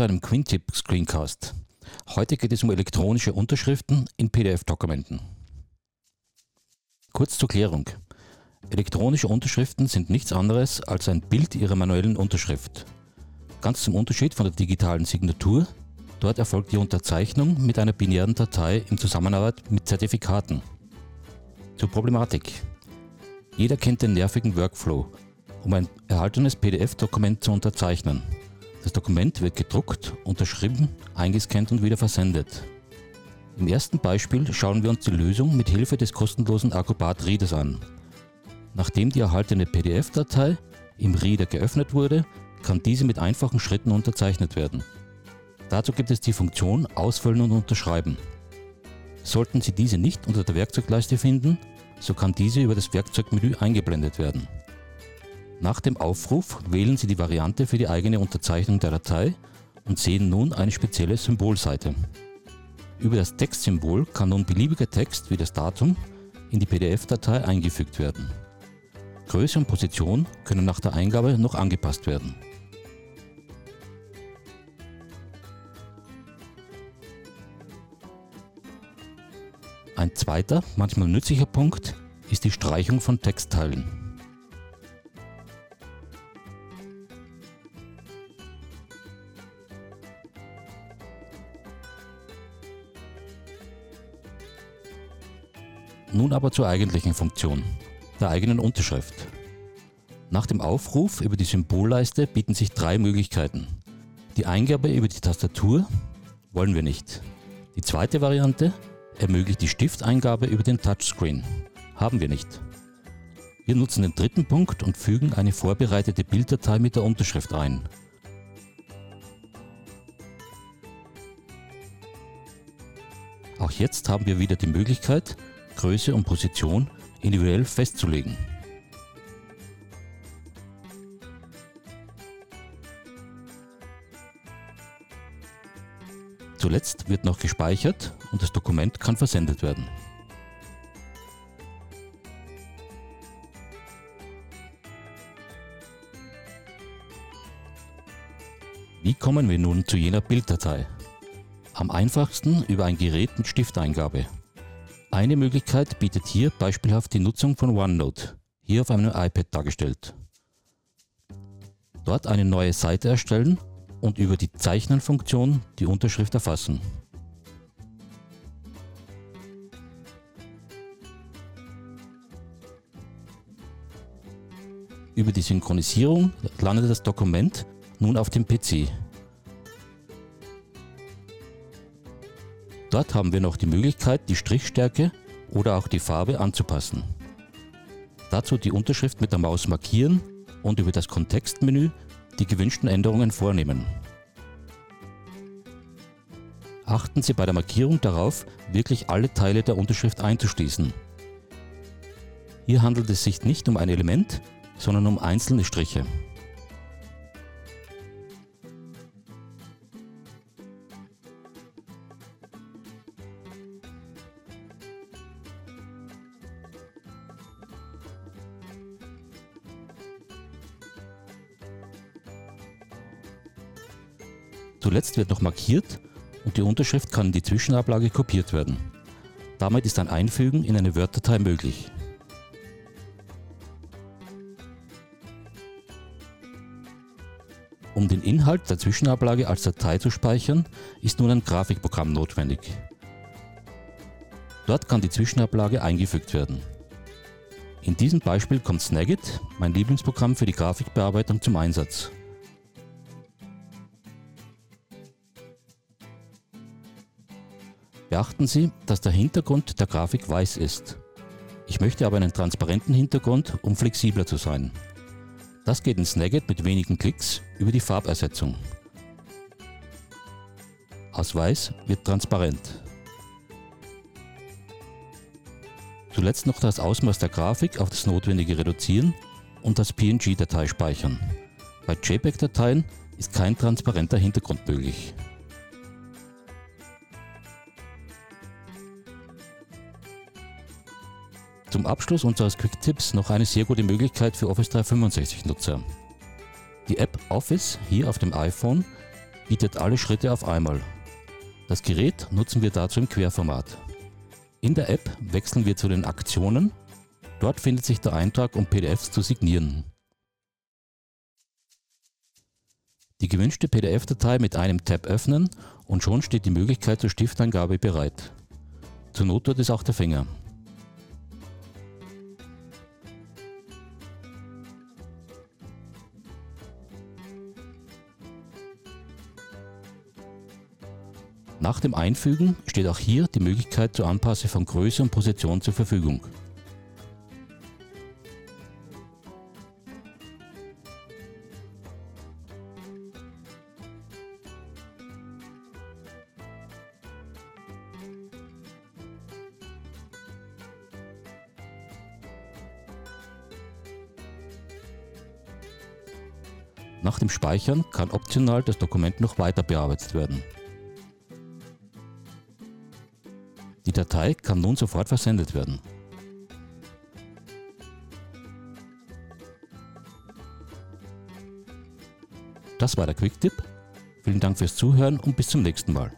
zu einem Quintip Screencast. Heute geht es um elektronische Unterschriften in PDF-Dokumenten. Kurz zur Klärung. Elektronische Unterschriften sind nichts anderes als ein Bild ihrer manuellen Unterschrift. Ganz zum Unterschied von der digitalen Signatur. Dort erfolgt die Unterzeichnung mit einer binären Datei in Zusammenarbeit mit Zertifikaten. Zur Problematik. Jeder kennt den nervigen Workflow, um ein erhaltenes PDF-Dokument zu unterzeichnen. Das Dokument wird gedruckt, unterschrieben, eingescannt und wieder versendet. Im ersten Beispiel schauen wir uns die Lösung mit Hilfe des kostenlosen Acrobat Readers an. Nachdem die erhaltene PDF-Datei im Reader geöffnet wurde, kann diese mit einfachen Schritten unterzeichnet werden. Dazu gibt es die Funktion Ausfüllen und Unterschreiben. Sollten Sie diese nicht unter der Werkzeugleiste finden, so kann diese über das Werkzeugmenü eingeblendet werden. Nach dem Aufruf wählen Sie die Variante für die eigene Unterzeichnung der Datei und sehen nun eine spezielle Symbolseite. Über das Textsymbol kann nun beliebiger Text wie das Datum in die PDF-Datei eingefügt werden. Größe und Position können nach der Eingabe noch angepasst werden. Ein zweiter, manchmal nützlicher Punkt ist die Streichung von Textteilen. Nun aber zur eigentlichen Funktion, der eigenen Unterschrift. Nach dem Aufruf über die Symbolleiste bieten sich drei Möglichkeiten. Die Eingabe über die Tastatur wollen wir nicht. Die zweite Variante ermöglicht die Stifteingabe über den Touchscreen. Haben wir nicht. Wir nutzen den dritten Punkt und fügen eine vorbereitete Bilddatei mit der Unterschrift ein. Auch jetzt haben wir wieder die Möglichkeit, Größe und Position individuell festzulegen. Zuletzt wird noch gespeichert und das Dokument kann versendet werden. Wie kommen wir nun zu jener Bilddatei? Am einfachsten über ein Gerät mit Stifteingabe. Eine Möglichkeit bietet hier beispielhaft die Nutzung von OneNote, hier auf einem iPad dargestellt. Dort eine neue Seite erstellen und über die Zeichnen-Funktion die Unterschrift erfassen. Über die Synchronisierung landet das Dokument nun auf dem PC. Dort haben wir noch die Möglichkeit, die Strichstärke oder auch die Farbe anzupassen. Dazu die Unterschrift mit der Maus markieren und über das Kontextmenü die gewünschten Änderungen vornehmen. Achten Sie bei der Markierung darauf, wirklich alle Teile der Unterschrift einzuschließen. Hier handelt es sich nicht um ein Element, sondern um einzelne Striche. Zuletzt wird noch markiert und die Unterschrift kann in die Zwischenablage kopiert werden. Damit ist ein Einfügen in eine Word-Datei möglich. Um den Inhalt der Zwischenablage als Datei zu speichern, ist nun ein Grafikprogramm notwendig. Dort kann die Zwischenablage eingefügt werden. In diesem Beispiel kommt Snagit, mein Lieblingsprogramm für die Grafikbearbeitung, zum Einsatz. Beachten Sie, dass der Hintergrund der Grafik weiß ist. Ich möchte aber einen transparenten Hintergrund, um flexibler zu sein. Das geht in Snagit mit wenigen Klicks über die Farbersetzung. Aus weiß wird transparent. Zuletzt noch das Ausmaß der Grafik auf das notwendige reduzieren und das PNG-Datei speichern. Bei JPEG-Dateien ist kein transparenter Hintergrund möglich. Zum Abschluss unseres Quick-Tipps noch eine sehr gute Möglichkeit für Office 365 Nutzer. Die App Office hier auf dem iPhone bietet alle Schritte auf einmal. Das Gerät nutzen wir dazu im Querformat. In der App wechseln wir zu den Aktionen. Dort findet sich der Eintrag, um PDFs zu signieren. Die gewünschte PDF-Datei mit einem Tab öffnen und schon steht die Möglichkeit zur Stifteingabe bereit. Zur Not tut es auch der Finger. Nach dem Einfügen steht auch hier die Möglichkeit zur Anpassung von Größe und Position zur Verfügung. Nach dem Speichern kann optional das Dokument noch weiter bearbeitet werden. Die Datei kann nun sofort versendet werden. Das war der Quick-Tipp. Vielen Dank fürs Zuhören und bis zum nächsten Mal.